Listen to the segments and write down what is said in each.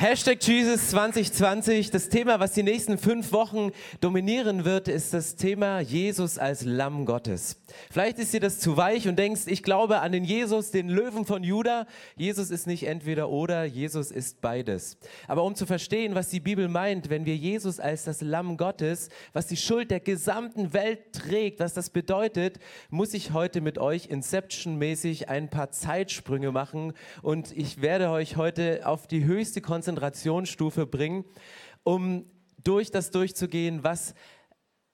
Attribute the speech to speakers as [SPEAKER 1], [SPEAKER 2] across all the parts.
[SPEAKER 1] Hashtag Jesus 2020. Das Thema, was die nächsten fünf Wochen dominieren wird, ist das Thema Jesus als Lamm Gottes. Vielleicht ist dir das zu weich und denkst, ich glaube an den Jesus, den Löwen von Juda. Jesus ist nicht entweder oder, Jesus ist beides. Aber um zu verstehen, was die Bibel meint, wenn wir Jesus als das Lamm Gottes, was die Schuld der gesamten Welt trägt, was das bedeutet, muss ich heute mit euch Inception-mäßig ein paar Zeitsprünge machen und ich werde euch heute auf die höchste Konzentration Konzentrationsstufe bringen, um durch das durchzugehen, was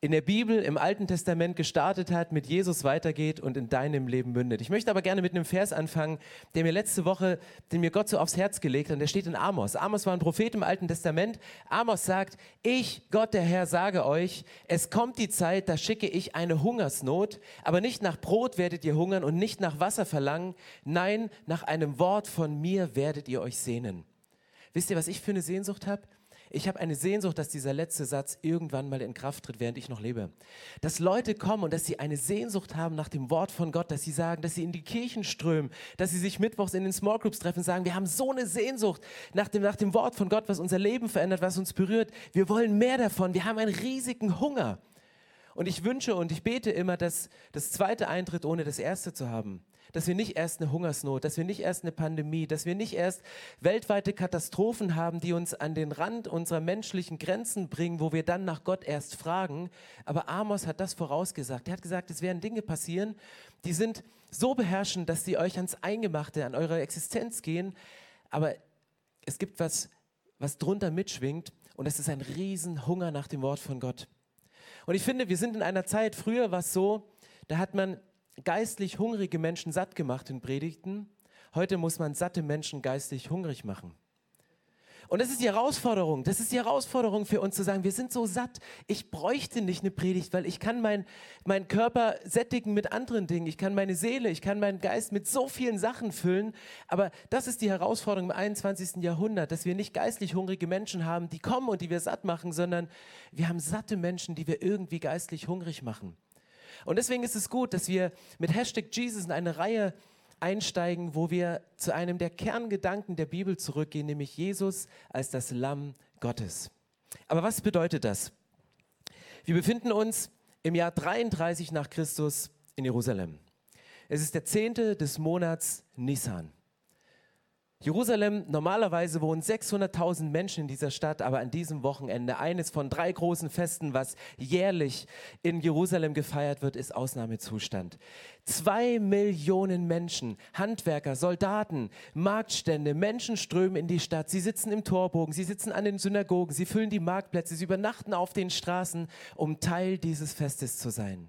[SPEAKER 1] in der Bibel, im Alten Testament gestartet hat, mit Jesus weitergeht und in deinem Leben mündet. Ich möchte aber gerne mit einem Vers anfangen, der mir letzte Woche, den mir Gott so aufs Herz gelegt hat, und der steht in Amos. Amos war ein Prophet im Alten Testament. Amos sagt, ich, Gott der Herr, sage euch, es kommt die Zeit, da schicke ich eine Hungersnot, aber nicht nach Brot werdet ihr hungern und nicht nach Wasser verlangen, nein, nach einem Wort von mir werdet ihr euch sehnen. Wisst ihr, was ich für eine Sehnsucht habe? Ich habe eine Sehnsucht, dass dieser letzte Satz irgendwann mal in Kraft tritt, während ich noch lebe. Dass Leute kommen und dass sie eine Sehnsucht haben nach dem Wort von Gott, dass sie sagen, dass sie in die Kirchen strömen, dass sie sich mittwochs in den Small Groups treffen und sagen, wir haben so eine Sehnsucht nach dem, nach dem Wort von Gott, was unser Leben verändert, was uns berührt. Wir wollen mehr davon. Wir haben einen riesigen Hunger. Und ich wünsche und ich bete immer, dass das zweite eintritt, ohne das erste zu haben dass wir nicht erst eine Hungersnot, dass wir nicht erst eine Pandemie, dass wir nicht erst weltweite Katastrophen haben, die uns an den Rand unserer menschlichen Grenzen bringen, wo wir dann nach Gott erst fragen. Aber Amos hat das vorausgesagt. Er hat gesagt, es werden Dinge passieren, die sind so beherrschend, dass sie euch ans Eingemachte, an eure Existenz gehen. Aber es gibt was, was drunter mitschwingt und das ist ein Riesenhunger nach dem Wort von Gott. Und ich finde, wir sind in einer Zeit, früher war es so, da hat man geistlich hungrige Menschen satt gemacht in Predigten. Heute muss man satte Menschen geistlich hungrig machen. Und das ist die Herausforderung. Das ist die Herausforderung für uns zu sagen, wir sind so satt. Ich bräuchte nicht eine Predigt, weil ich kann meinen mein Körper sättigen mit anderen Dingen. Ich kann meine Seele, ich kann meinen Geist mit so vielen Sachen füllen. Aber das ist die Herausforderung im 21. Jahrhundert, dass wir nicht geistlich hungrige Menschen haben, die kommen und die wir satt machen, sondern wir haben satte Menschen, die wir irgendwie geistlich hungrig machen. Und deswegen ist es gut, dass wir mit Hashtag Jesus in eine Reihe einsteigen, wo wir zu einem der Kerngedanken der Bibel zurückgehen, nämlich Jesus als das Lamm Gottes. Aber was bedeutet das? Wir befinden uns im Jahr 33 nach Christus in Jerusalem. Es ist der zehnte des Monats Nisan. Jerusalem, normalerweise wohnen 600.000 Menschen in dieser Stadt, aber an diesem Wochenende, eines von drei großen Festen, was jährlich in Jerusalem gefeiert wird, ist Ausnahmezustand. Zwei Millionen Menschen, Handwerker, Soldaten, Marktstände, Menschen strömen in die Stadt. Sie sitzen im Torbogen, sie sitzen an den Synagogen, sie füllen die Marktplätze, sie übernachten auf den Straßen, um Teil dieses Festes zu sein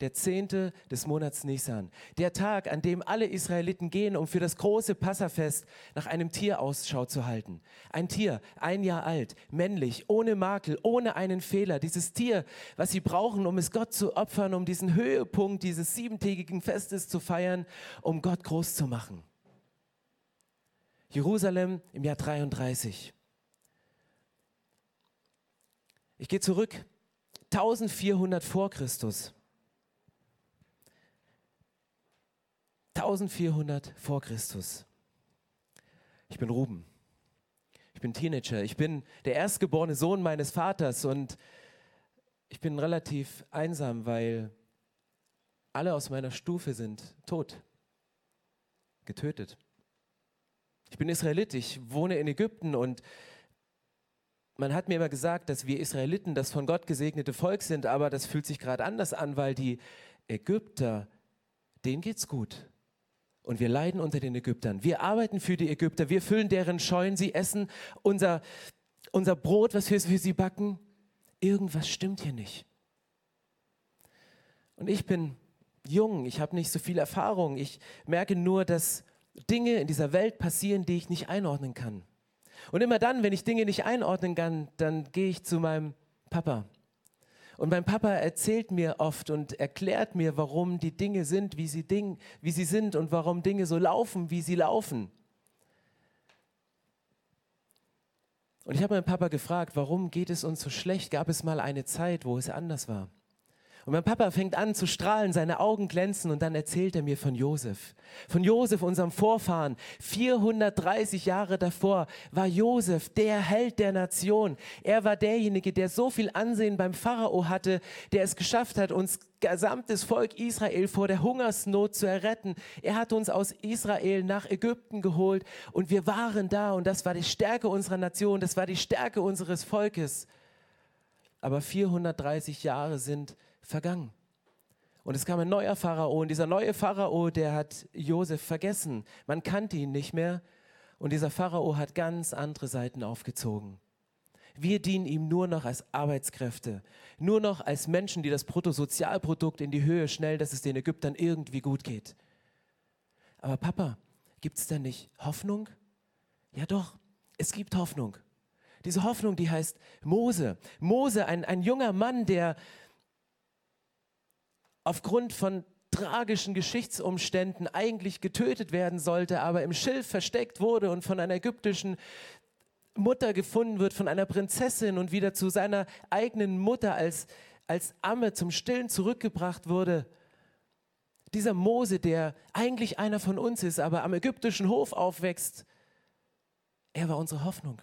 [SPEAKER 1] der zehnte des Monats Nisan, der Tag, an dem alle Israeliten gehen, um für das große Passafest nach einem Tier Ausschau zu halten. Ein Tier, ein Jahr alt, männlich, ohne Makel, ohne einen Fehler. Dieses Tier, was sie brauchen, um es Gott zu opfern, um diesen Höhepunkt dieses siebentägigen Festes zu feiern, um Gott groß zu machen. Jerusalem im Jahr 33. Ich gehe zurück, 1400 vor Christus. 1400 vor Christus. Ich bin Ruben. Ich bin Teenager. Ich bin der erstgeborene Sohn meines Vaters und ich bin relativ einsam, weil alle aus meiner Stufe sind tot, getötet. Ich bin Israelit, ich wohne in Ägypten und man hat mir immer gesagt, dass wir Israeliten das von Gott gesegnete Volk sind, aber das fühlt sich gerade anders an, weil die Ägypter, denen geht's gut. Und wir leiden unter den Ägyptern. Wir arbeiten für die Ägypter. Wir füllen deren Scheunen. Sie essen unser, unser Brot, was wir für sie backen. Irgendwas stimmt hier nicht. Und ich bin jung. Ich habe nicht so viel Erfahrung. Ich merke nur, dass Dinge in dieser Welt passieren, die ich nicht einordnen kann. Und immer dann, wenn ich Dinge nicht einordnen kann, dann gehe ich zu meinem Papa Und mein Papa erzählt mir oft und erklärt mir, warum die Dinge sind, wie sie, Ding, wie sie sind und warum Dinge so laufen, wie sie laufen. Und ich habe meinen Papa gefragt, warum geht es uns so schlecht? Gab es mal eine Zeit, wo es anders war? Und mein Papa fängt an zu strahlen, seine Augen glänzen und dann erzählt er mir von Josef. Von Josef, unserem Vorfahren. 430 Jahre davor war Josef der Held der Nation. Er war derjenige, der so viel Ansehen beim Pharao hatte, der es geschafft hat, uns gesamtes Volk Israel vor der Hungersnot zu erretten. Er hat uns aus Israel nach Ägypten geholt und wir waren da und das war die Stärke unserer Nation, das war die Stärke unseres Volkes. Aber 430 Jahre sind vergangen. Und es kam ein neuer Pharao und dieser neue Pharao, der hat Josef vergessen. Man kannte ihn nicht mehr und dieser Pharao hat ganz andere Seiten aufgezogen. Wir dienen ihm nur noch als Arbeitskräfte, nur noch als Menschen, die das Bruttosozialprodukt in die Höhe schnellen, dass es den Ägyptern irgendwie gut geht. Aber Papa, gibt es denn nicht Hoffnung? Ja doch, es gibt Hoffnung. Diese Hoffnung, die heißt Mose. Mose, ein, ein junger Mann, der aufgrund von tragischen Geschichtsumständen eigentlich getötet werden sollte, aber im Schilf versteckt wurde und von einer ägyptischen Mutter gefunden wird, von einer Prinzessin und wieder zu seiner eigenen Mutter als, als Amme zum Stillen zurückgebracht wurde. Dieser Mose, der eigentlich einer von uns ist, aber am ägyptischen Hof aufwächst, er war unsere Hoffnung.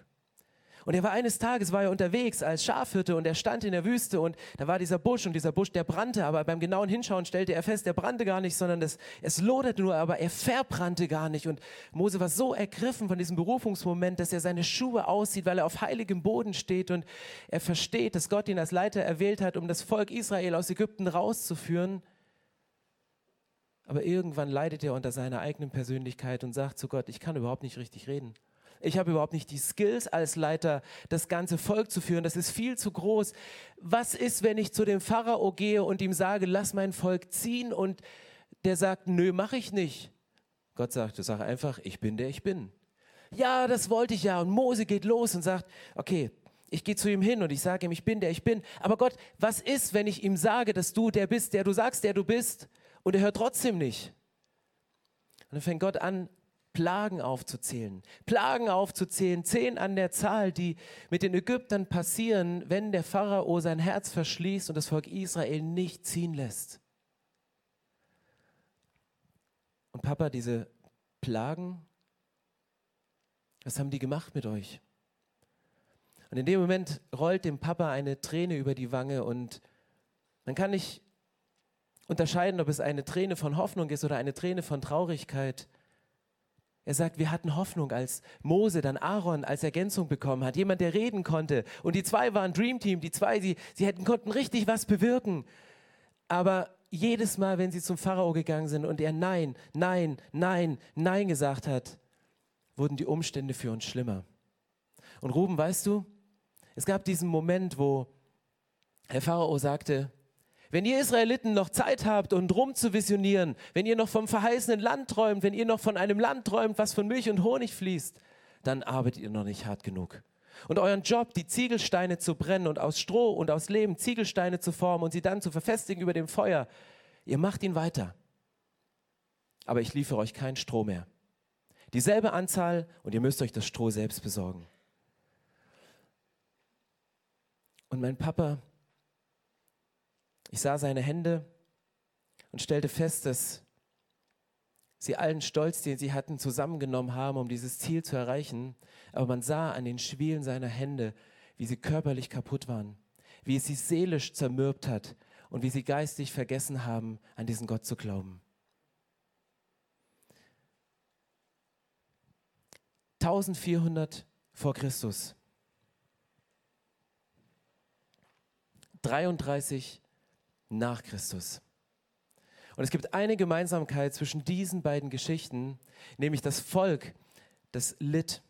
[SPEAKER 1] Und er war eines Tages, war er unterwegs als Schafhirte und er stand in der Wüste und da war dieser Busch und dieser Busch, der brannte, aber beim genauen Hinschauen stellte er fest, der brannte gar nicht, sondern das, es loderte nur, aber er verbrannte gar nicht. Und Mose war so ergriffen von diesem Berufungsmoment, dass er seine Schuhe aussieht, weil er auf heiligem Boden steht und er versteht, dass Gott ihn als Leiter erwählt hat, um das Volk Israel aus Ägypten rauszuführen. Aber irgendwann leidet er unter seiner eigenen Persönlichkeit und sagt zu Gott, ich kann überhaupt nicht richtig reden. Ich habe überhaupt nicht die Skills als Leiter, das ganze Volk zu führen. Das ist viel zu groß. Was ist, wenn ich zu dem Pharao gehe und ihm sage, lass mein Volk ziehen und der sagt, nö, mache ich nicht. Gott sagt, sag einfach, ich bin der ich bin. Ja, das wollte ich ja. Und Mose geht los und sagt, okay, ich gehe zu ihm hin und ich sage ihm, ich bin der ich bin. Aber Gott, was ist, wenn ich ihm sage, dass du der bist, der du sagst, der du bist? Und er hört trotzdem nicht. Und dann fängt Gott an, Plagen aufzuzählen. Plagen aufzuzählen, zehn an der Zahl, die mit den Ägyptern passieren, wenn der Pharao sein Herz verschließt und das Volk Israel nicht ziehen lässt. Und Papa, diese Plagen, was haben die gemacht mit euch? Und in dem Moment rollt dem Papa eine Träne über die Wange und man kann nicht unterscheiden, ob es eine Träne von Hoffnung ist oder eine Träne von Traurigkeit. Er sagt, wir hatten Hoffnung, als Mose dann Aaron als Ergänzung bekommen hat. Jemand, der reden konnte. Und die zwei waren Dream Team. Die zwei, sie, sie hätten, konnten richtig was bewirken. Aber jedes Mal, wenn sie zum Pharao gegangen sind und er Nein, Nein, Nein, Nein gesagt hat, wurden die Umstände für uns schlimmer. Und Ruben, weißt du, es gab diesen Moment, wo Herr Pharao sagte, wenn ihr Israeliten noch Zeit habt, um drum zu visionieren, wenn ihr noch vom verheißenen Land träumt, wenn ihr noch von einem Land träumt, was von Milch und Honig fließt, dann arbeitet ihr noch nicht hart genug. Und euren Job, die Ziegelsteine zu brennen und aus Stroh und aus Lehm Ziegelsteine zu formen und sie dann zu verfestigen über dem Feuer, ihr macht ihn weiter. Aber ich liefere euch kein Stroh mehr. Dieselbe Anzahl und ihr müsst euch das Stroh selbst besorgen. Und mein Papa ich sah seine Hände und stellte fest, dass sie allen Stolz, den sie hatten, zusammengenommen haben, um dieses Ziel zu erreichen. Aber man sah an den Schwielen seiner Hände, wie sie körperlich kaputt waren, wie es sie seelisch zermürbt hat und wie sie geistig vergessen haben, an diesen Gott zu glauben. 1400 vor Christus. 33 nach Christus. Und es gibt eine Gemeinsamkeit zwischen diesen beiden Geschichten, nämlich das Volk, das litt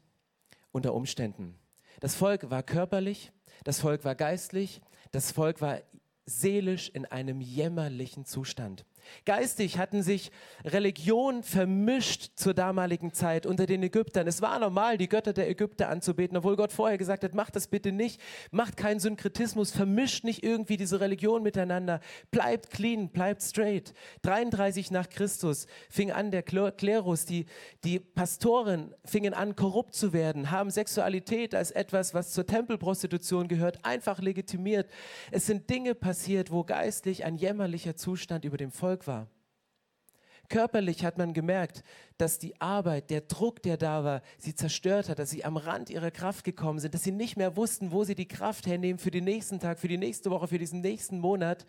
[SPEAKER 1] unter Umständen. Das Volk war körperlich, das Volk war geistlich, das Volk war seelisch in einem jämmerlichen Zustand. Geistig hatten sich Religion vermischt zur damaligen Zeit unter den Ägyptern. Es war normal, die Götter der Ägypter anzubeten, obwohl Gott vorher gesagt hat, macht das bitte nicht, macht keinen Synkretismus, vermischt nicht irgendwie diese Religion miteinander, bleibt clean, bleibt straight. 33 nach Christus fing an der Klerus, die, die Pastoren fingen an korrupt zu werden, haben Sexualität als etwas, was zur Tempelprostitution gehört, einfach legitimiert. Es sind Dinge passiert, wo geistlich ein jämmerlicher Zustand über dem Volk war. Körperlich hat man gemerkt, dass die Arbeit, der Druck, der da war, sie zerstört hat, dass sie am Rand ihrer Kraft gekommen sind, dass sie nicht mehr wussten, wo sie die Kraft hernehmen für den nächsten Tag, für die nächste Woche, für diesen nächsten Monat.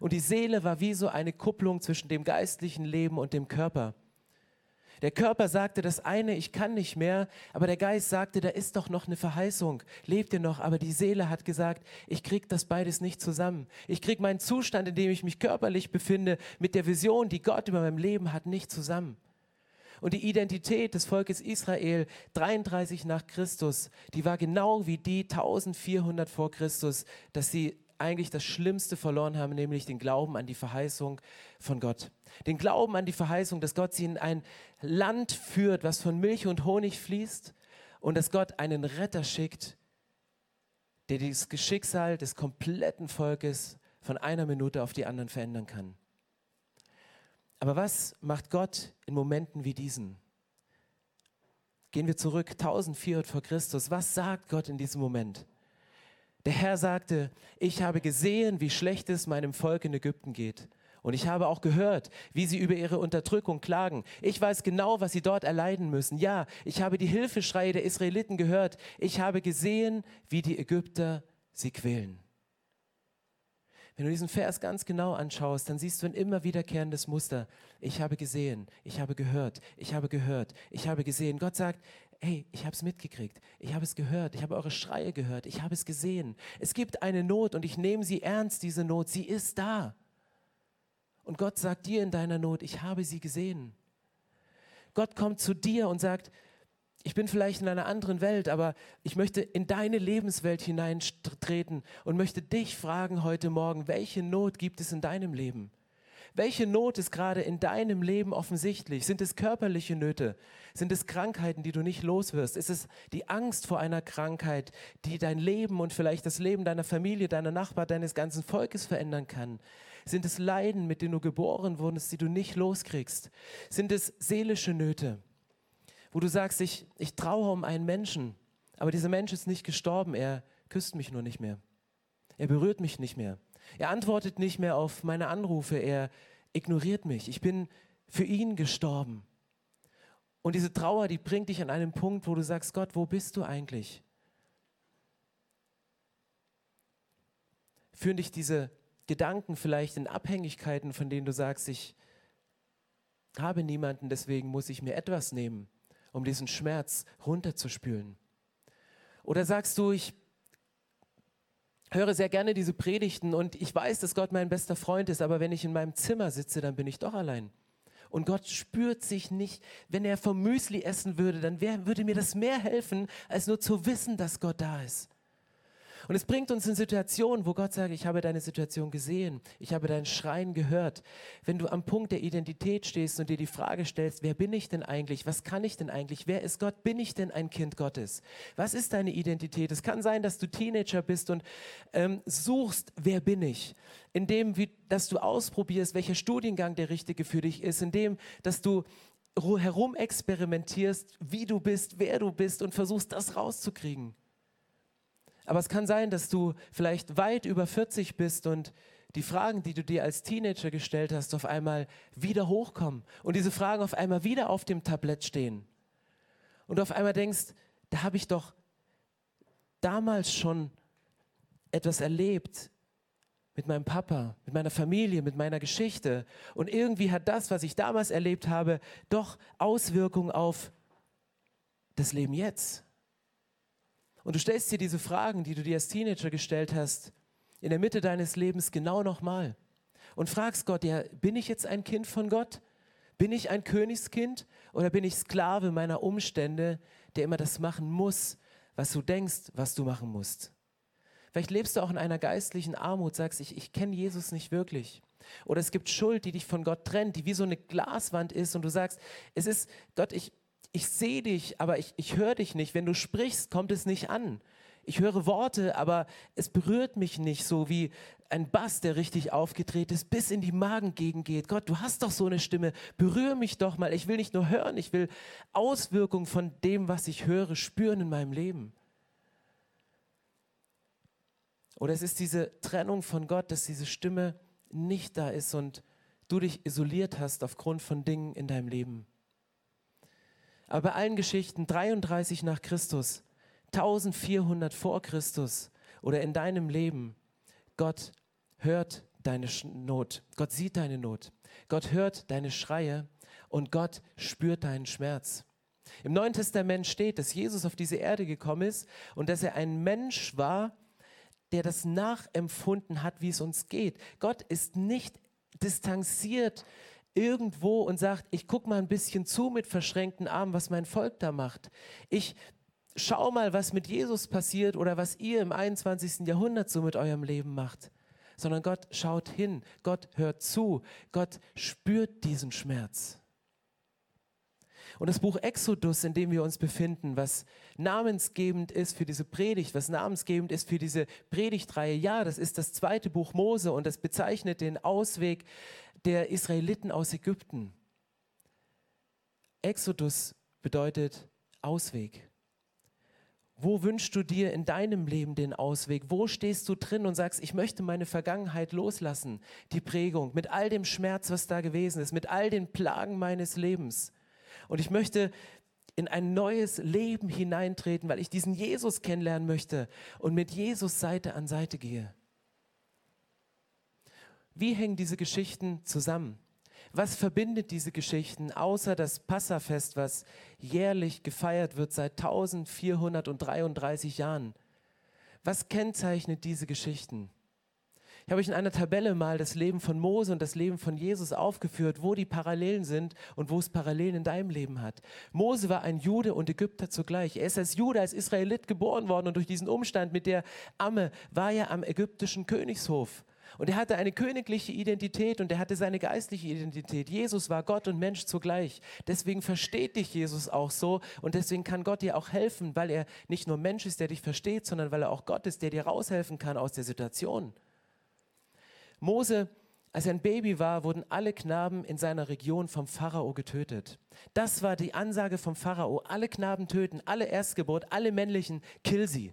[SPEAKER 1] Und die Seele war wie so eine Kupplung zwischen dem geistlichen Leben und dem Körper. Der Körper sagte das eine, ich kann nicht mehr, aber der Geist sagte, da ist doch noch eine Verheißung, lebt ihr noch, aber die Seele hat gesagt, ich krieg das beides nicht zusammen. Ich krieg meinen Zustand, in dem ich mich körperlich befinde, mit der Vision, die Gott über meinem Leben hat, nicht zusammen. Und die Identität des Volkes Israel 33 nach Christus, die war genau wie die 1400 vor Christus, dass sie eigentlich das Schlimmste verloren haben, nämlich den Glauben an die Verheißung von Gott. Den Glauben an die Verheißung, dass Gott sie in ein Land führt, was von Milch und Honig fließt und dass Gott einen Retter schickt, der das Geschicksal des kompletten Volkes von einer Minute auf die anderen verändern kann. Aber was macht Gott in Momenten wie diesen? Gehen wir zurück 1400 vor Christus. Was sagt Gott in diesem Moment? Der Herr sagte, ich habe gesehen, wie schlecht es meinem Volk in Ägypten geht. Und ich habe auch gehört, wie sie über ihre Unterdrückung klagen. Ich weiß genau, was sie dort erleiden müssen. Ja, ich habe die Hilfeschreie der Israeliten gehört. Ich habe gesehen, wie die Ägypter sie quälen. Wenn du diesen Vers ganz genau anschaust, dann siehst du ein immer wiederkehrendes Muster. Ich habe gesehen, ich habe gehört, ich habe gehört, ich habe gesehen. Gott sagt, hey, ich habe es mitgekriegt, ich habe es gehört, ich habe eure Schreie gehört, ich habe es gesehen. Es gibt eine Not und ich nehme sie ernst, diese Not, sie ist da. Und Gott sagt dir in deiner Not, ich habe sie gesehen. Gott kommt zu dir und sagt, ich bin vielleicht in einer anderen Welt, aber ich möchte in deine Lebenswelt hineintreten und möchte dich fragen heute Morgen, welche Not gibt es in deinem Leben? Welche Not ist gerade in deinem Leben offensichtlich? Sind es körperliche Nöte? Sind es Krankheiten, die du nicht loswirst? Ist es die Angst vor einer Krankheit, die dein Leben und vielleicht das Leben deiner Familie, deiner Nachbarn, deines ganzen Volkes verändern kann? Sind es Leiden, mit denen du geboren wurdest, die du nicht loskriegst? Sind es seelische Nöte, wo du sagst, ich, ich traue um einen Menschen, aber dieser Mensch ist nicht gestorben, er küsst mich nur nicht mehr. Er berührt mich nicht mehr. Er antwortet nicht mehr auf meine Anrufe, er ignoriert mich. Ich bin für ihn gestorben. Und diese Trauer, die bringt dich an einen Punkt, wo du sagst, Gott, wo bist du eigentlich? Führen dich diese Gedanken vielleicht in Abhängigkeiten, von denen du sagst, ich habe niemanden, deswegen muss ich mir etwas nehmen, um diesen Schmerz runterzuspülen? Oder sagst du, ich höre sehr gerne diese Predigten und ich weiß, dass Gott mein bester Freund ist, aber wenn ich in meinem Zimmer sitze, dann bin ich doch allein. Und Gott spürt sich nicht, wenn er vom Müsli essen würde, dann wär, würde mir das mehr helfen, als nur zu wissen, dass Gott da ist. Und es bringt uns in Situationen, wo Gott sagt, ich habe deine Situation gesehen, ich habe dein Schreien gehört. Wenn du am Punkt der Identität stehst und dir die Frage stellst, wer bin ich denn eigentlich, was kann ich denn eigentlich, wer ist Gott, bin ich denn ein Kind Gottes? Was ist deine Identität? Es kann sein, dass du Teenager bist und ähm, suchst, wer bin ich? Indem, wie, dass du ausprobierst, welcher Studiengang der richtige für dich ist, indem, dass du herum experimentierst, wie du bist, wer du bist und versuchst, das rauszukriegen. Aber es kann sein, dass du vielleicht weit über 40 bist und die Fragen, die du dir als Teenager gestellt hast, auf einmal wieder hochkommen und diese Fragen auf einmal wieder auf dem Tablett stehen. Und du auf einmal denkst, da habe ich doch damals schon etwas erlebt mit meinem Papa, mit meiner Familie, mit meiner Geschichte. Und irgendwie hat das, was ich damals erlebt habe, doch Auswirkungen auf das Leben jetzt. Und du stellst dir diese Fragen, die du dir als Teenager gestellt hast, in der Mitte deines Lebens genau nochmal. Und fragst Gott, ja, bin ich jetzt ein Kind von Gott? Bin ich ein Königskind oder bin ich Sklave meiner Umstände, der immer das machen muss, was du denkst, was du machen musst? Vielleicht lebst du auch in einer geistlichen Armut, sagst, ich, ich kenne Jesus nicht wirklich. Oder es gibt Schuld, die dich von Gott trennt, die wie so eine Glaswand ist und du sagst, es ist, Gott, ich, ich sehe dich, aber ich, ich höre dich nicht. Wenn du sprichst, kommt es nicht an. Ich höre Worte, aber es berührt mich nicht so wie ein Bass, der richtig aufgedreht ist, bis in die Magengegend geht. Gott, du hast doch so eine Stimme, berühre mich doch mal. Ich will nicht nur hören, ich will Auswirkungen von dem, was ich höre, spüren in meinem Leben. Oder es ist diese Trennung von Gott, dass diese Stimme nicht da ist und du dich isoliert hast aufgrund von Dingen in deinem Leben. Aber bei allen Geschichten 33 nach Christus, 1400 vor Christus oder in deinem Leben, Gott hört deine Not, Gott sieht deine Not, Gott hört deine Schreie und Gott spürt deinen Schmerz. Im Neuen Testament steht, dass Jesus auf diese Erde gekommen ist und dass er ein Mensch war, der das nachempfunden hat, wie es uns geht. Gott ist nicht distanziert irgendwo und sagt, ich gucke mal ein bisschen zu mit verschränkten Armen, was mein Volk da macht. Ich schau mal, was mit Jesus passiert oder was ihr im 21. Jahrhundert so mit eurem Leben macht. Sondern Gott schaut hin, Gott hört zu, Gott spürt diesen Schmerz. Und das Buch Exodus, in dem wir uns befinden, was namensgebend ist für diese Predigt, was namensgebend ist für diese Predigtreihe, ja, das ist das zweite Buch Mose und das bezeichnet den Ausweg der Israeliten aus Ägypten. Exodus bedeutet Ausweg. Wo wünschst du dir in deinem Leben den Ausweg? Wo stehst du drin und sagst, ich möchte meine Vergangenheit loslassen, die Prägung, mit all dem Schmerz, was da gewesen ist, mit all den Plagen meines Lebens? Und ich möchte in ein neues Leben hineintreten, weil ich diesen Jesus kennenlernen möchte und mit Jesus Seite an Seite gehe. Wie hängen diese Geschichten zusammen? Was verbindet diese Geschichten außer das Passafest, was jährlich gefeiert wird seit 1433 Jahren? Was kennzeichnet diese Geschichten? Ich habe euch in einer Tabelle mal das Leben von Mose und das Leben von Jesus aufgeführt, wo die Parallelen sind und wo es Parallelen in deinem Leben hat. Mose war ein Jude und Ägypter zugleich. Er ist als Jude, als Israelit geboren worden und durch diesen Umstand mit der Amme war er am ägyptischen Königshof. Und er hatte eine königliche Identität und er hatte seine geistliche Identität. Jesus war Gott und Mensch zugleich. Deswegen versteht dich Jesus auch so und deswegen kann Gott dir auch helfen, weil er nicht nur Mensch ist, der dich versteht, sondern weil er auch Gott ist, der dir raushelfen kann aus der Situation. Mose, als er ein Baby war, wurden alle Knaben in seiner Region vom Pharao getötet. Das war die Ansage vom Pharao. Alle Knaben töten, alle Erstgeburt, alle männlichen, kill sie.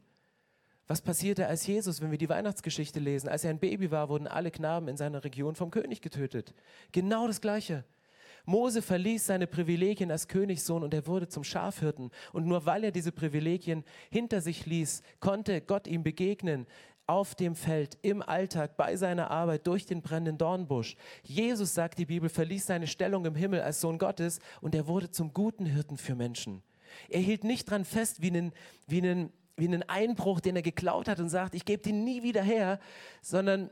[SPEAKER 1] Was passierte als Jesus, wenn wir die Weihnachtsgeschichte lesen? Als er ein Baby war, wurden alle Knaben in seiner Region vom König getötet. Genau das Gleiche. Mose verließ seine Privilegien als Königssohn und er wurde zum Schafhirten. Und nur weil er diese Privilegien hinter sich ließ, konnte Gott ihm begegnen auf dem Feld, im Alltag, bei seiner Arbeit, durch den brennenden Dornbusch. Jesus, sagt die Bibel, verließ seine Stellung im Himmel als Sohn Gottes und er wurde zum guten Hirten für Menschen. Er hielt nicht dran fest wie einen, wie einen, wie einen Einbruch, den er geklaut hat und sagt, ich gebe den nie wieder her, sondern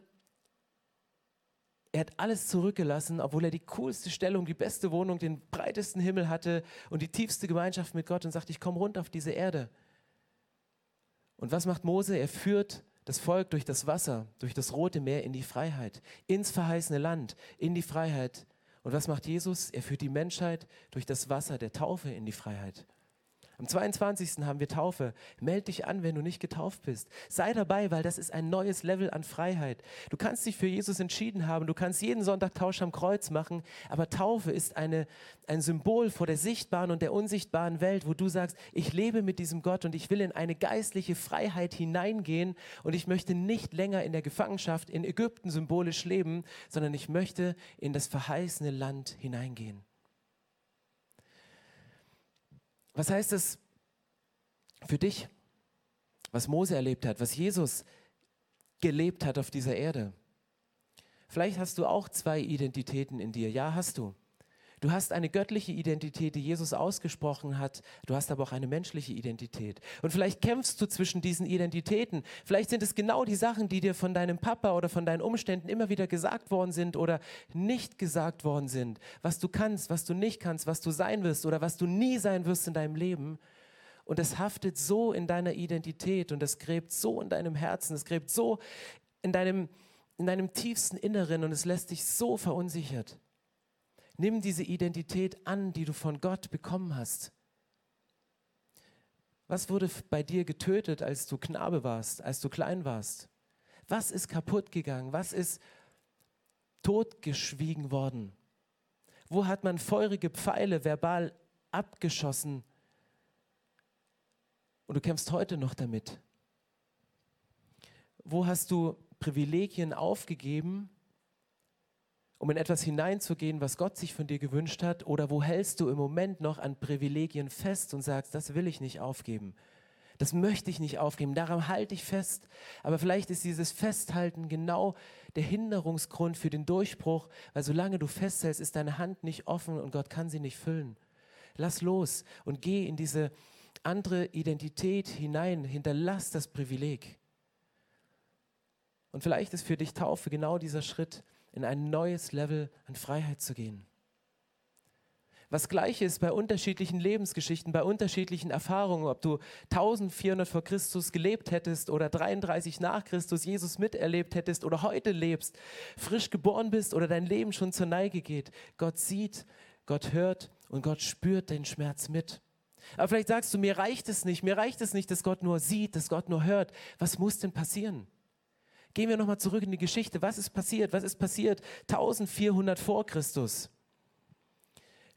[SPEAKER 1] er hat alles zurückgelassen, obwohl er die coolste Stellung, die beste Wohnung, den breitesten Himmel hatte und die tiefste Gemeinschaft mit Gott und sagt, ich komme runter auf diese Erde. Und was macht Mose? Er führt das Volk durch das Wasser, durch das Rote Meer in die Freiheit, ins verheißene Land, in die Freiheit. Und was macht Jesus? Er führt die Menschheit durch das Wasser der Taufe in die Freiheit. Am 22. haben wir Taufe. Meld dich an, wenn du nicht getauft bist. Sei dabei, weil das ist ein neues Level an Freiheit. Du kannst dich für Jesus entschieden haben. Du kannst jeden Sonntag Tausch am Kreuz machen. Aber Taufe ist eine, ein Symbol vor der sichtbaren und der unsichtbaren Welt, wo du sagst, ich lebe mit diesem Gott und ich will in eine geistliche Freiheit hineingehen und ich möchte nicht länger in der Gefangenschaft in Ägypten symbolisch leben, sondern ich möchte in das verheißene Land hineingehen. Was heißt das für dich? Was Mose erlebt hat, was Jesus gelebt hat auf dieser Erde. Vielleicht hast du auch zwei Identitäten in dir. Ja, hast du. Du hast eine göttliche Identität, die Jesus ausgesprochen hat. Du hast aber auch eine menschliche Identität. Und vielleicht kämpfst du zwischen diesen Identitäten. Vielleicht sind es genau die Sachen, die dir von deinem Papa oder von deinen Umständen immer wieder gesagt worden sind oder nicht gesagt worden sind. Was du kannst, was du nicht kannst, was du sein wirst oder was du nie sein wirst in deinem Leben. Und es haftet so in deiner Identität und es gräbt so in deinem Herzen, es gräbt so in deinem in deinem tiefsten Inneren und es lässt dich so verunsichert. Nimm diese Identität an, die du von Gott bekommen hast. Was wurde bei dir getötet, als du Knabe warst, als du klein warst? Was ist kaputt gegangen? Was ist totgeschwiegen worden? Wo hat man feurige Pfeile verbal abgeschossen? Und du kämpfst heute noch damit. Wo hast du Privilegien aufgegeben, um in etwas hineinzugehen, was Gott sich von dir gewünscht hat? Oder wo hältst du im Moment noch an Privilegien fest und sagst, das will ich nicht aufgeben? Das möchte ich nicht aufgeben, daran halte ich fest. Aber vielleicht ist dieses Festhalten genau der Hinderungsgrund für den Durchbruch, weil solange du festhältst, ist deine Hand nicht offen und Gott kann sie nicht füllen. Lass los und geh in diese andere Identität hinein, hinterlass das Privileg. Und vielleicht ist für dich Taufe genau dieser Schritt, in ein neues Level an Freiheit zu gehen was gleich ist bei unterschiedlichen Lebensgeschichten, bei unterschiedlichen Erfahrungen, ob du 1400 vor Christus gelebt hättest oder 33 nach Christus Jesus miterlebt hättest oder heute lebst, frisch geboren bist oder dein Leben schon zur Neige geht. Gott sieht, Gott hört und Gott spürt den Schmerz mit. Aber vielleicht sagst du, mir reicht es nicht, mir reicht es nicht, dass Gott nur sieht, dass Gott nur hört. Was muss denn passieren? Gehen wir nochmal zurück in die Geschichte. Was ist passiert? Was ist passiert 1400 vor Christus?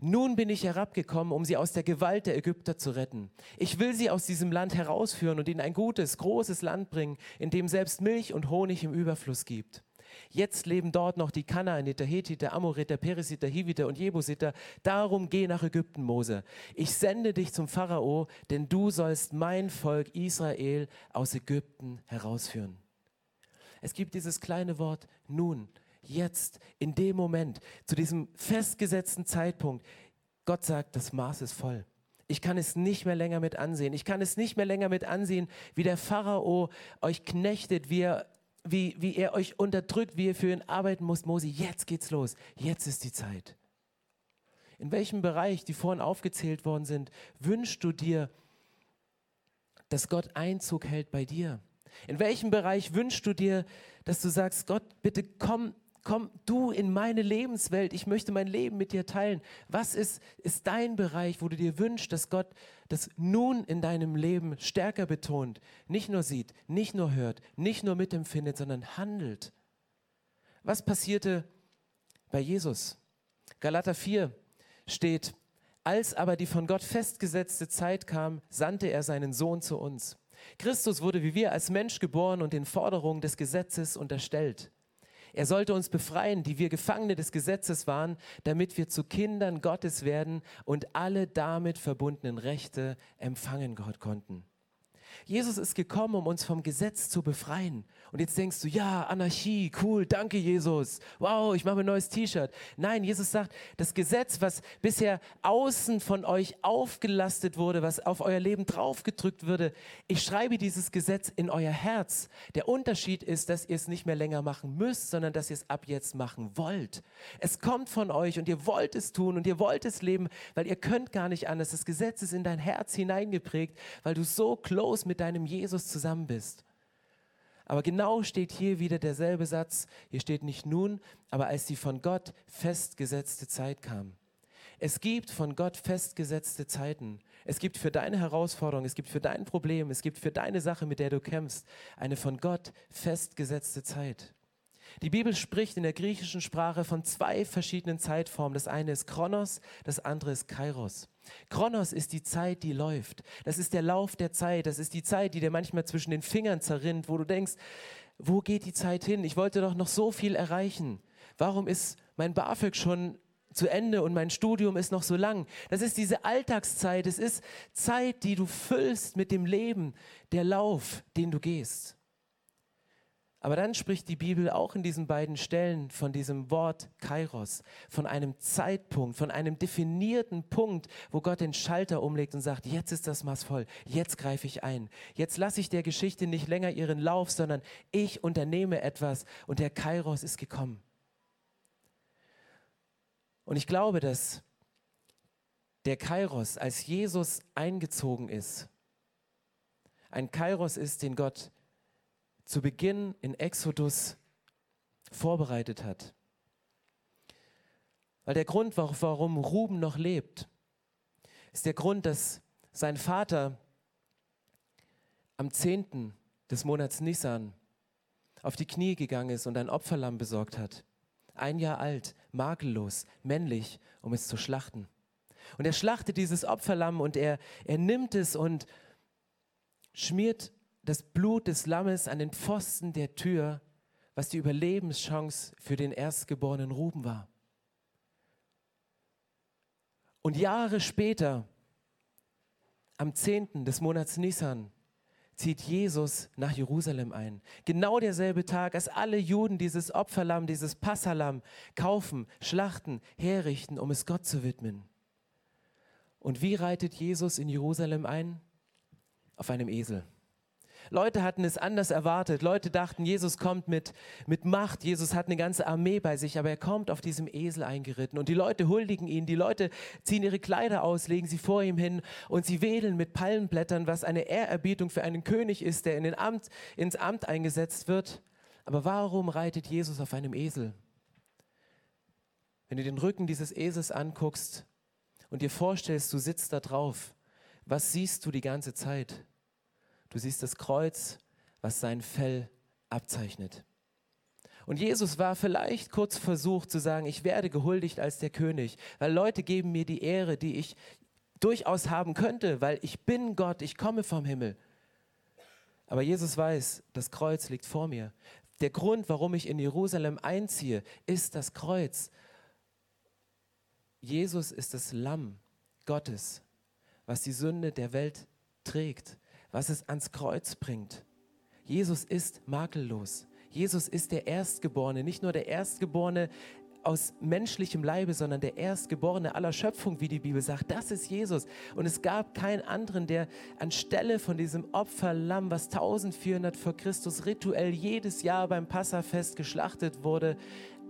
[SPEAKER 1] Nun bin ich herabgekommen, um sie aus der Gewalt der Ägypter zu retten. Ich will sie aus diesem Land herausführen und in ein gutes, großes Land bringen, in dem selbst Milch und Honig im Überfluss gibt. Jetzt leben dort noch die Kanaaniter, Hethiter, Amoriter, Perisiter, Hiviter und Jebusiter. Darum geh nach Ägypten, Mose. Ich sende dich zum Pharao, denn du sollst mein Volk Israel aus Ägypten herausführen. Es gibt dieses kleine Wort nun jetzt, in dem Moment, zu diesem festgesetzten Zeitpunkt, Gott sagt, das Maß ist voll. Ich kann es nicht mehr länger mit ansehen. Ich kann es nicht mehr länger mit ansehen, wie der Pharao euch knechtet, wie er, wie, wie er euch unterdrückt, wie ihr für ihn arbeiten muss. Mosi, jetzt geht's los. Jetzt ist die Zeit. In welchem Bereich, die vorhin aufgezählt worden sind, wünschst du dir, dass Gott Einzug hält bei dir? In welchem Bereich wünschst du dir, dass du sagst, Gott, bitte komm komm du in meine Lebenswelt, ich möchte mein Leben mit dir teilen. Was ist, ist dein Bereich, wo du dir wünschst, dass Gott das nun in deinem Leben stärker betont, nicht nur sieht, nicht nur hört, nicht nur mitempfindet, sondern handelt? Was passierte bei Jesus? Galater 4 steht, als aber die von Gott festgesetzte Zeit kam, sandte er seinen Sohn zu uns. Christus wurde wie wir als Mensch geboren und den Forderungen des Gesetzes unterstellt. Er sollte uns befreien, die wir Gefangene des Gesetzes waren, damit wir zu Kindern Gottes werden und alle damit verbundenen Rechte empfangen konnten. Jesus ist gekommen, um uns vom Gesetz zu befreien. Und jetzt denkst du, ja, Anarchie, cool, danke Jesus. Wow, ich mache mir ein neues T-Shirt. Nein, Jesus sagt, das Gesetz, was bisher außen von euch aufgelastet wurde, was auf euer Leben draufgedrückt wurde, ich schreibe dieses Gesetz in euer Herz. Der Unterschied ist, dass ihr es nicht mehr länger machen müsst, sondern dass ihr es ab jetzt machen wollt. Es kommt von euch und ihr wollt es tun und ihr wollt es leben, weil ihr könnt gar nicht anders. Das Gesetz ist in dein Herz hineingeprägt, weil du so close mit deinem Jesus zusammen bist. Aber genau steht hier wieder derselbe Satz. Hier steht nicht nun, aber als die von Gott festgesetzte Zeit kam. Es gibt von Gott festgesetzte Zeiten. Es gibt für deine Herausforderung, es gibt für dein Problem, es gibt für deine Sache, mit der du kämpfst, eine von Gott festgesetzte Zeit. Die Bibel spricht in der griechischen Sprache von zwei verschiedenen Zeitformen. Das eine ist Chronos, das andere ist Kairos. Chronos ist die Zeit, die läuft. Das ist der Lauf der Zeit. Das ist die Zeit, die dir manchmal zwischen den Fingern zerrinnt, wo du denkst, wo geht die Zeit hin? Ich wollte doch noch so viel erreichen. Warum ist mein BAföG schon zu Ende und mein Studium ist noch so lang? Das ist diese Alltagszeit. Es ist Zeit, die du füllst mit dem Leben, der Lauf, den du gehst. Aber dann spricht die Bibel auch in diesen beiden Stellen von diesem Wort Kairos, von einem Zeitpunkt, von einem definierten Punkt, wo Gott den Schalter umlegt und sagt, jetzt ist das Maß voll, jetzt greife ich ein. Jetzt lasse ich der Geschichte nicht länger ihren Lauf, sondern ich unternehme etwas und der Kairos ist gekommen. Und ich glaube, dass der Kairos, als Jesus eingezogen ist, ein Kairos ist, den Gott zu Beginn in Exodus vorbereitet hat. Weil der Grund, warum Ruben noch lebt, ist der Grund, dass sein Vater am 10. des Monats Nissan auf die Knie gegangen ist und ein Opferlamm besorgt hat. Ein Jahr alt, makellos, männlich, um es zu schlachten. Und er schlachtet dieses Opferlamm und er, er nimmt es und schmiert das Blut des Lammes an den Pfosten der Tür, was die Überlebenschance für den erstgeborenen Ruben war. Und Jahre später, am 10. des Monats Nisan, zieht Jesus nach Jerusalem ein. Genau derselbe Tag, als alle Juden dieses Opferlamm, dieses Passalam kaufen, schlachten, herrichten, um es Gott zu widmen. Und wie reitet Jesus in Jerusalem ein? Auf einem Esel. Leute hatten es anders erwartet. Leute dachten, Jesus kommt mit, mit Macht. Jesus hat eine ganze Armee bei sich, aber er kommt auf diesem Esel eingeritten. Und die Leute huldigen ihn. Die Leute ziehen ihre Kleider aus, legen sie vor ihm hin und sie wedeln mit Palmenblättern, was eine Ehrerbietung für einen König ist, der in den Amt, ins Amt eingesetzt wird. Aber warum reitet Jesus auf einem Esel? Wenn du den Rücken dieses Esels anguckst und dir vorstellst, du sitzt da drauf, was siehst du die ganze Zeit? Du siehst das Kreuz, was sein Fell abzeichnet. Und Jesus war vielleicht kurz versucht zu sagen, ich werde gehuldigt als der König, weil Leute geben mir die Ehre, die ich durchaus haben könnte, weil ich bin Gott, ich komme vom Himmel. Aber Jesus weiß, das Kreuz liegt vor mir. Der Grund, warum ich in Jerusalem einziehe, ist das Kreuz. Jesus ist das Lamm Gottes, was die Sünde der Welt trägt was es ans Kreuz bringt. Jesus ist makellos. Jesus ist der Erstgeborene, nicht nur der Erstgeborene aus menschlichem Leibe, sondern der Erstgeborene aller Schöpfung, wie die Bibel sagt. Das ist Jesus. Und es gab keinen anderen, der anstelle von diesem Opferlamm, was 1400 vor Christus rituell jedes Jahr beim Passafest geschlachtet wurde,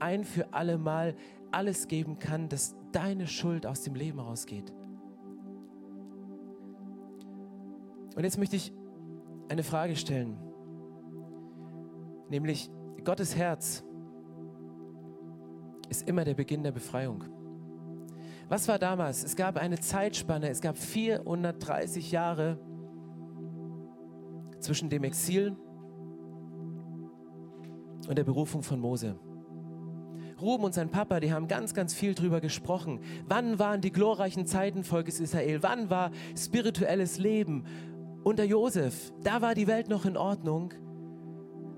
[SPEAKER 1] ein für alle Mal alles geben kann, dass deine Schuld aus dem Leben rausgeht. Und jetzt möchte ich eine Frage stellen, nämlich Gottes Herz ist immer der Beginn der Befreiung. Was war damals? Es gab eine Zeitspanne, es gab 430 Jahre zwischen dem Exil und der Berufung von Mose. Ruben und sein Papa, die haben ganz, ganz viel drüber gesprochen. Wann waren die glorreichen Zeiten Volkes Israel? Wann war spirituelles Leben? Unter Josef, da war die Welt noch in Ordnung,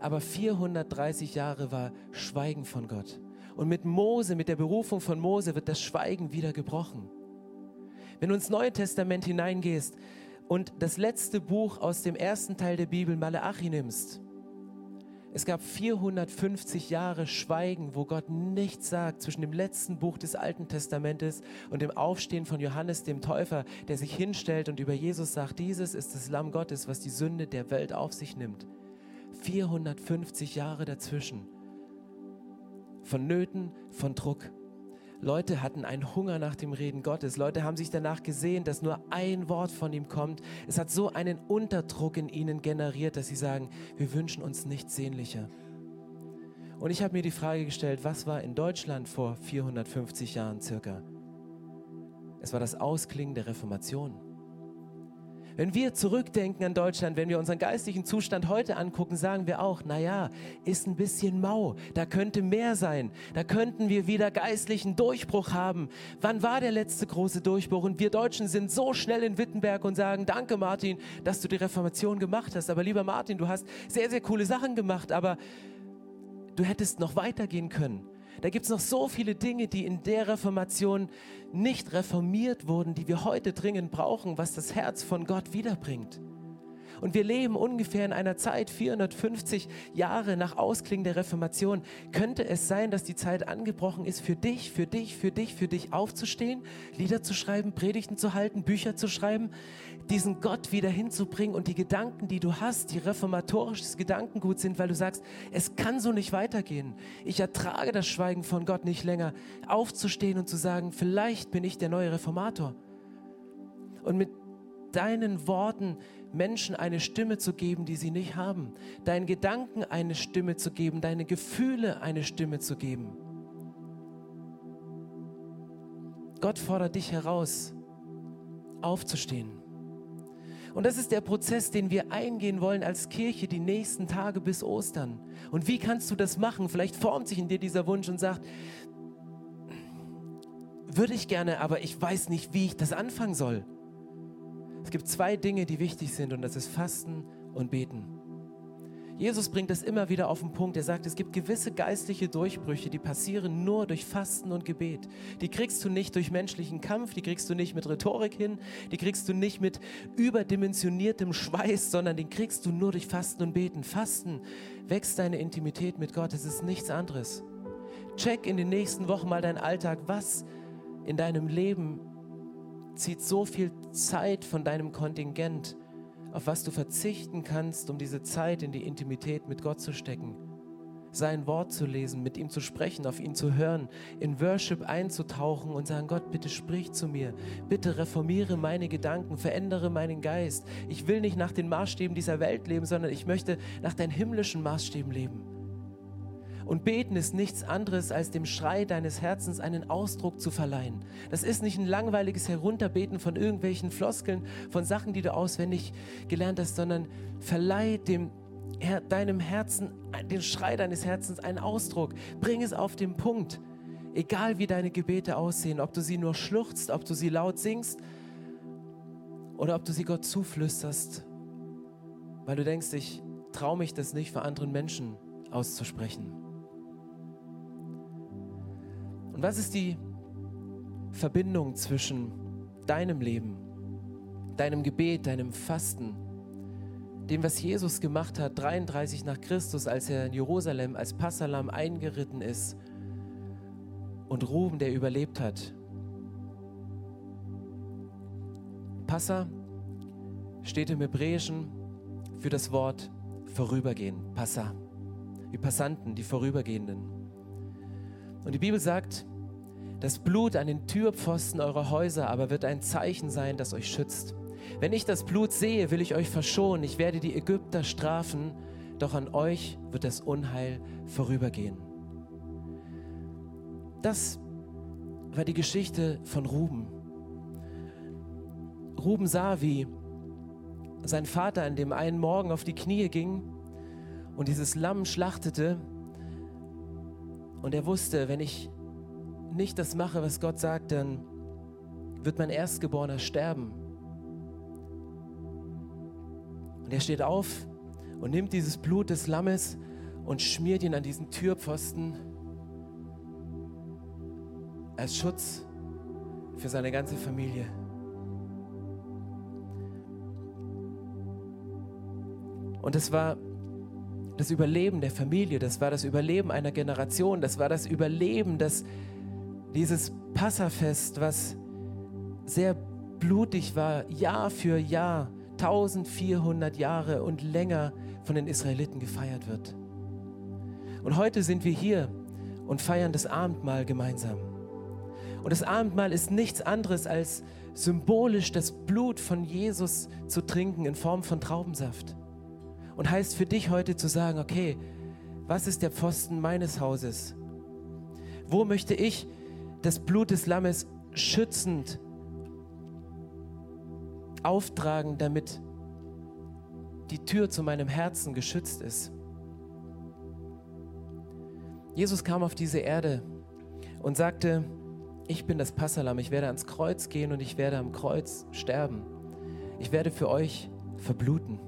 [SPEAKER 1] aber 430 Jahre war Schweigen von Gott. Und mit Mose, mit der Berufung von Mose wird das Schweigen wieder gebrochen. Wenn du ins Neue Testament hineingehst und das letzte Buch aus dem ersten Teil der Bibel, Malachi, nimmst, es gab 450 Jahre Schweigen, wo Gott nichts sagt zwischen dem letzten Buch des Alten Testamentes und dem Aufstehen von Johannes dem Täufer, der sich hinstellt und über Jesus sagt, dieses ist das Lamm Gottes, was die Sünde der Welt auf sich nimmt. 450 Jahre dazwischen. Von Nöten, von Druck. Leute hatten einen Hunger nach dem Reden Gottes. Leute haben sich danach gesehen, dass nur ein Wort von ihm kommt. Es hat so einen Unterdruck in ihnen generiert, dass sie sagen, wir wünschen uns nichts sehnlicher. Und ich habe mir die Frage gestellt, was war in Deutschland vor 450 Jahren circa? Es war das Ausklingen der Reformation. Wenn wir zurückdenken an Deutschland, wenn wir unseren geistlichen Zustand heute angucken, sagen wir auch, naja, ist ein bisschen mau, da könnte mehr sein, da könnten wir wieder geistlichen Durchbruch haben. Wann war der letzte große Durchbruch? Und wir Deutschen sind so schnell in Wittenberg und sagen, danke Martin, dass du die Reformation gemacht hast. Aber lieber Martin, du hast sehr, sehr coole Sachen gemacht, aber du hättest noch weitergehen können. Da gibt es noch so viele Dinge, die in der Reformation nicht reformiert wurden, die wir heute dringend brauchen, was das Herz von Gott wiederbringt. Und wir leben ungefähr in einer Zeit, 450 Jahre nach Ausklingen der Reformation. Könnte es sein, dass die Zeit angebrochen ist, für dich, für dich, für dich, für dich aufzustehen, Lieder zu schreiben, Predigten zu halten, Bücher zu schreiben, diesen Gott wieder hinzubringen und die Gedanken, die du hast, die reformatorisches Gedankengut sind, weil du sagst, es kann so nicht weitergehen. Ich ertrage das Schweigen von Gott nicht länger. Aufzustehen und zu sagen, vielleicht bin ich der neue Reformator. Und mit deinen Worten Menschen eine Stimme zu geben, die sie nicht haben. Deinen Gedanken eine Stimme zu geben, deine Gefühle eine Stimme zu geben. Gott fordert dich heraus, aufzustehen. Und das ist der Prozess, den wir eingehen wollen als Kirche die nächsten Tage bis Ostern. Und wie kannst du das machen? Vielleicht formt sich in dir dieser Wunsch und sagt, würde ich gerne, aber ich weiß nicht, wie ich das anfangen soll. Es gibt zwei Dinge, die wichtig sind und das ist Fasten und Beten. Jesus bringt das immer wieder auf den Punkt. Er sagt, es gibt gewisse geistliche Durchbrüche, die passieren nur durch Fasten und Gebet. Die kriegst du nicht durch menschlichen Kampf, die kriegst du nicht mit Rhetorik hin, die kriegst du nicht mit überdimensioniertem Schweiß, sondern den kriegst du nur durch Fasten und Beten. Fasten wächst deine Intimität mit Gott, es ist nichts anderes. Check in den nächsten Wochen mal deinen Alltag, was in deinem Leben zieht so viel Zeit von deinem Kontingent, auf was du verzichten kannst, um diese Zeit in die Intimität mit Gott zu stecken. Sein Wort zu lesen, mit ihm zu sprechen, auf ihn zu hören, in Worship einzutauchen und sagen, Gott, bitte sprich zu mir, bitte reformiere meine Gedanken, verändere meinen Geist. Ich will nicht nach den Maßstäben dieser Welt leben, sondern ich möchte nach deinen himmlischen Maßstäben leben. Und beten ist nichts anderes, als dem Schrei deines Herzens einen Ausdruck zu verleihen. Das ist nicht ein langweiliges Herunterbeten von irgendwelchen Floskeln, von Sachen, die du auswendig gelernt hast, sondern verleih dem deinem Herzen, den Schrei deines Herzens einen Ausdruck. Bring es auf den Punkt. Egal wie deine Gebete aussehen, ob du sie nur schluchzt, ob du sie laut singst oder ob du sie Gott zuflüsterst, weil du denkst, ich traue mich das nicht für anderen Menschen auszusprechen. Und was ist die Verbindung zwischen deinem Leben, deinem Gebet, deinem Fasten, dem, was Jesus gemacht hat, 33 nach Christus, als er in Jerusalem als Passalam eingeritten ist und Ruben, der überlebt hat. Passa steht im Hebräischen für das Wort vorübergehen, Passa, wie Passanten, die Vorübergehenden. Und die Bibel sagt, das Blut an den Türpfosten eurer Häuser aber wird ein Zeichen sein, das euch schützt. Wenn ich das Blut sehe, will ich euch verschonen. Ich werde die Ägypter strafen, doch an euch wird das Unheil vorübergehen. Das war die Geschichte von Ruben. Ruben sah, wie sein Vater an dem einen Morgen auf die Knie ging und dieses Lamm schlachtete und er wusste, wenn ich nicht das mache, was Gott sagt, dann wird mein Erstgeborener sterben. Und er steht auf und nimmt dieses Blut des Lammes und schmiert ihn an diesen Türpfosten als Schutz für seine ganze Familie. Und es war das Überleben der Familie, das war das Überleben einer Generation, das war das Überleben, das dieses Passafest, was sehr blutig war, Jahr für Jahr, 1400 Jahre und länger von den Israeliten gefeiert wird. Und heute sind wir hier und feiern das Abendmahl gemeinsam. Und das Abendmahl ist nichts anderes als symbolisch das Blut von Jesus zu trinken in Form von Traubensaft und heißt für dich heute zu sagen, okay, was ist der Pfosten meines Hauses? Wo möchte ich das Blut des Lammes schützend auftragen, damit die Tür zu meinem Herzen geschützt ist? Jesus kam auf diese Erde und sagte, ich bin das Passalam, ich werde ans Kreuz gehen und ich werde am Kreuz sterben. Ich werde für euch verbluten.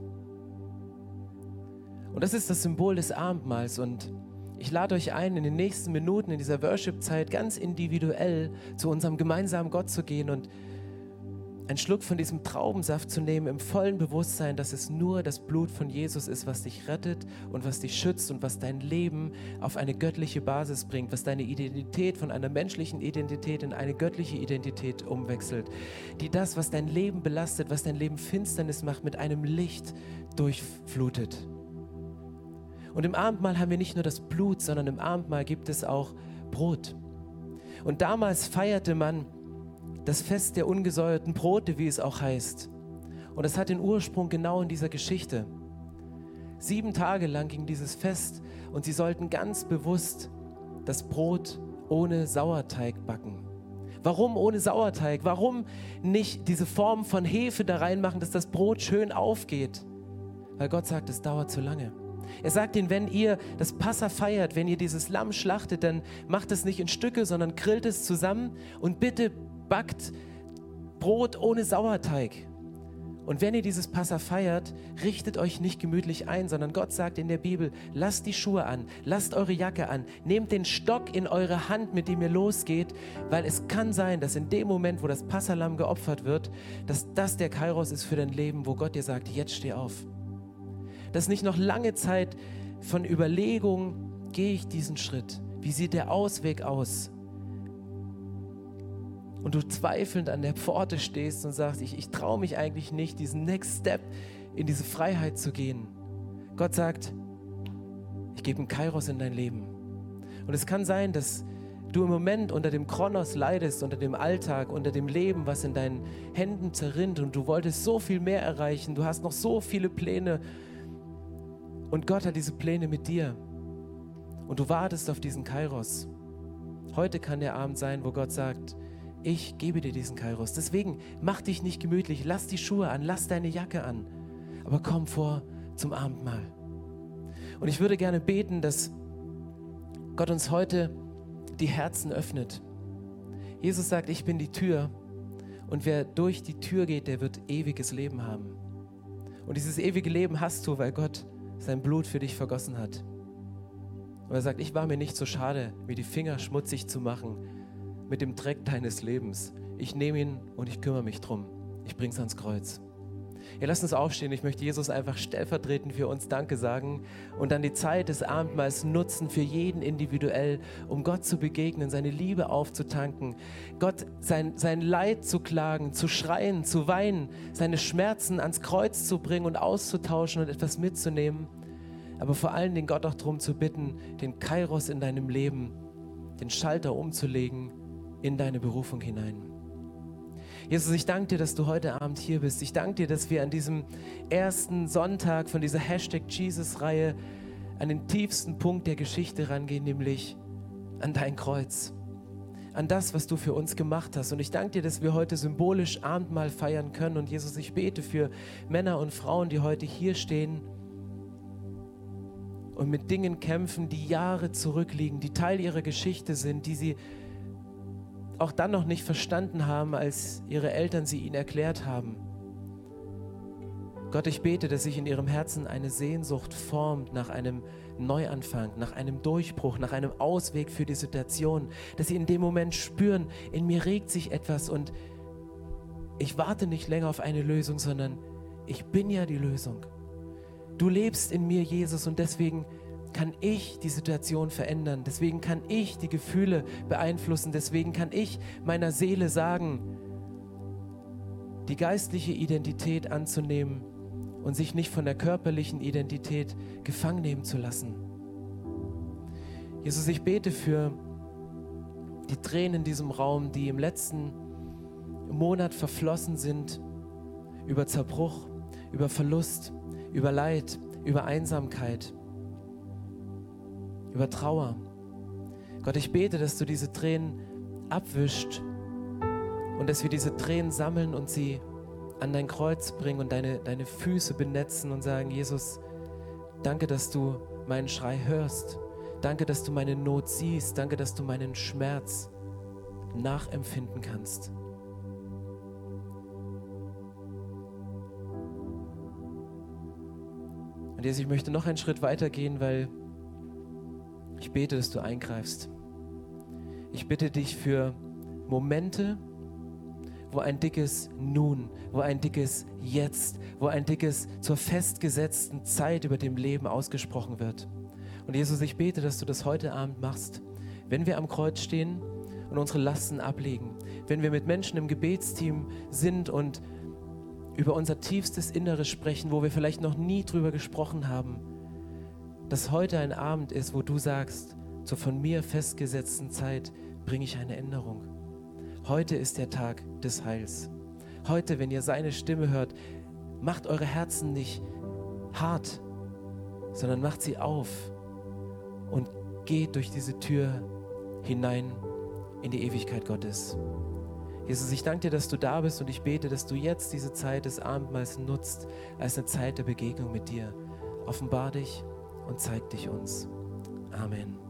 [SPEAKER 1] Und das ist das Symbol des Abendmahls. Und ich lade euch ein, in den nächsten Minuten in dieser Worship-Zeit ganz individuell zu unserem gemeinsamen Gott zu gehen und einen Schluck von diesem Traubensaft zu nehmen, im vollen Bewusstsein, dass es nur das Blut von Jesus ist, was dich rettet und was dich schützt und was dein Leben auf eine göttliche Basis bringt, was deine Identität von einer menschlichen Identität in eine göttliche Identität umwechselt, die das, was dein Leben belastet, was dein Leben Finsternis macht, mit einem Licht durchflutet. Und im Abendmahl haben wir nicht nur das Blut, sondern im Abendmahl gibt es auch Brot. Und damals feierte man das Fest der ungesäuerten Brote, wie es auch heißt. Und es hat den Ursprung genau in dieser Geschichte. Sieben Tage lang ging dieses Fest und sie sollten ganz bewusst das Brot ohne Sauerteig backen. Warum ohne Sauerteig? Warum nicht diese Form von Hefe da reinmachen, dass das Brot schön aufgeht? Weil Gott sagt, es dauert zu lange. Er sagt ihnen, wenn ihr das Passa feiert, wenn ihr dieses Lamm schlachtet, dann macht es nicht in Stücke, sondern grillt es zusammen und bitte backt Brot ohne Sauerteig. Und wenn ihr dieses Passa feiert, richtet euch nicht gemütlich ein, sondern Gott sagt in der Bibel, lasst die Schuhe an, lasst eure Jacke an, nehmt den Stock in eure Hand, mit dem ihr losgeht, weil es kann sein, dass in dem Moment, wo das Passalam geopfert wird, dass das der Kairos ist für dein Leben, wo Gott dir sagt, jetzt steh auf. Dass nicht noch lange Zeit von Überlegung, gehe ich diesen Schritt? Wie sieht der Ausweg aus? und du zweifelnd an der Pforte stehst und sagst, ich, ich traue mich eigentlich nicht, diesen Next Step in diese Freiheit zu gehen. Gott sagt, ich gebe einen Kairos in dein Leben. Und es kann sein, dass du im Moment unter dem Kronos leidest, unter dem Alltag, unter dem Leben, was in deinen Händen zerrinnt und du wolltest so viel mehr erreichen, du hast noch so viele Pläne und Gott hat diese Pläne mit dir und du wartest auf diesen Kairos. Heute kann der Abend sein, wo Gott sagt, ich gebe dir diesen Kairos. Deswegen mach dich nicht gemütlich, lass die Schuhe an, lass deine Jacke an, aber komm vor zum Abendmahl. Und ich würde gerne beten, dass Gott uns heute die Herzen öffnet. Jesus sagt, ich bin die Tür und wer durch die Tür geht, der wird ewiges Leben haben. Und dieses ewige Leben hast du, weil Gott sein Blut für dich vergossen hat. Und er sagt, ich war mir nicht so schade, mir die Finger schmutzig zu machen, mit dem Dreck deines Lebens. Ich nehme ihn und ich kümmere mich drum. Ich bringe es ans Kreuz. Ja, lass uns aufstehen. Ich möchte Jesus einfach stellvertretend für uns Danke sagen und dann die Zeit des Abendmahls nutzen für jeden individuell, um Gott zu begegnen, seine Liebe aufzutanken, Gott sein, sein Leid zu klagen, zu schreien, zu weinen, seine Schmerzen ans Kreuz zu bringen und auszutauschen und etwas mitzunehmen. Aber vor allen Dingen Gott auch darum zu bitten, den Kairos in deinem Leben, den Schalter umzulegen in deine Berufung hinein. Jesus, ich danke dir, dass du heute Abend hier bist. Ich danke dir, dass wir an diesem ersten Sonntag von dieser Hashtag Jesus-Reihe an den tiefsten Punkt der Geschichte rangehen, nämlich an dein Kreuz, an das, was du für uns gemacht hast. Und ich danke dir, dass wir heute symbolisch Abendmahl feiern können. Und Jesus, ich bete für Männer und Frauen, die heute hier stehen und mit Dingen kämpfen, die Jahre zurückliegen, die Teil ihrer Geschichte sind, die sie auch dann noch nicht verstanden haben, als ihre Eltern sie ihnen erklärt haben. Gott, ich bete, dass sich in ihrem Herzen eine Sehnsucht formt nach einem Neuanfang, nach einem Durchbruch, nach einem Ausweg für die Situation, dass sie in dem Moment spüren, in mir regt sich etwas und ich warte nicht länger auf eine Lösung, sondern ich bin ja die Lösung. Du lebst in mir, Jesus, und deswegen kann ich die Situation verändern. Deswegen kann ich die Gefühle beeinflussen. Deswegen kann ich meiner Seele sagen, die geistliche Identität anzunehmen und sich nicht von der körperlichen Identität gefangen nehmen zu lassen. Jesus, ich bete für die Tränen in diesem Raum, die im letzten Monat verflossen sind über Zerbruch, über Verlust, über Leid, über Einsamkeit über Trauer. Gott, ich bete, dass du diese Tränen abwischt und dass wir diese Tränen sammeln und sie an dein Kreuz bringen und deine, deine Füße benetzen und sagen, Jesus, danke, dass du meinen Schrei hörst. Danke, dass du meine Not siehst. Danke, dass du meinen Schmerz nachempfinden kannst. Und jetzt, ich möchte noch einen Schritt weiter gehen, weil ich bete, dass du eingreifst. Ich bitte dich für Momente, wo ein dickes Nun, wo ein dickes Jetzt, wo ein dickes zur festgesetzten Zeit über dem Leben ausgesprochen wird. Und Jesus, ich bete, dass du das heute Abend machst, wenn wir am Kreuz stehen und unsere Lasten ablegen, wenn wir mit Menschen im Gebetsteam sind und über unser tiefstes Inneres sprechen, wo wir vielleicht noch nie drüber gesprochen haben dass heute ein Abend ist, wo du sagst, zur von mir festgesetzten Zeit bringe ich eine Änderung. Heute ist der Tag des Heils. Heute, wenn ihr seine Stimme hört, macht eure Herzen nicht hart, sondern macht sie auf und geht durch diese Tür hinein in die Ewigkeit Gottes. Jesus, ich danke dir, dass du da bist und ich bete, dass du jetzt diese Zeit des Abendmahls nutzt als eine Zeit der Begegnung mit dir. Offenbar dich und zeig dich uns. Amen.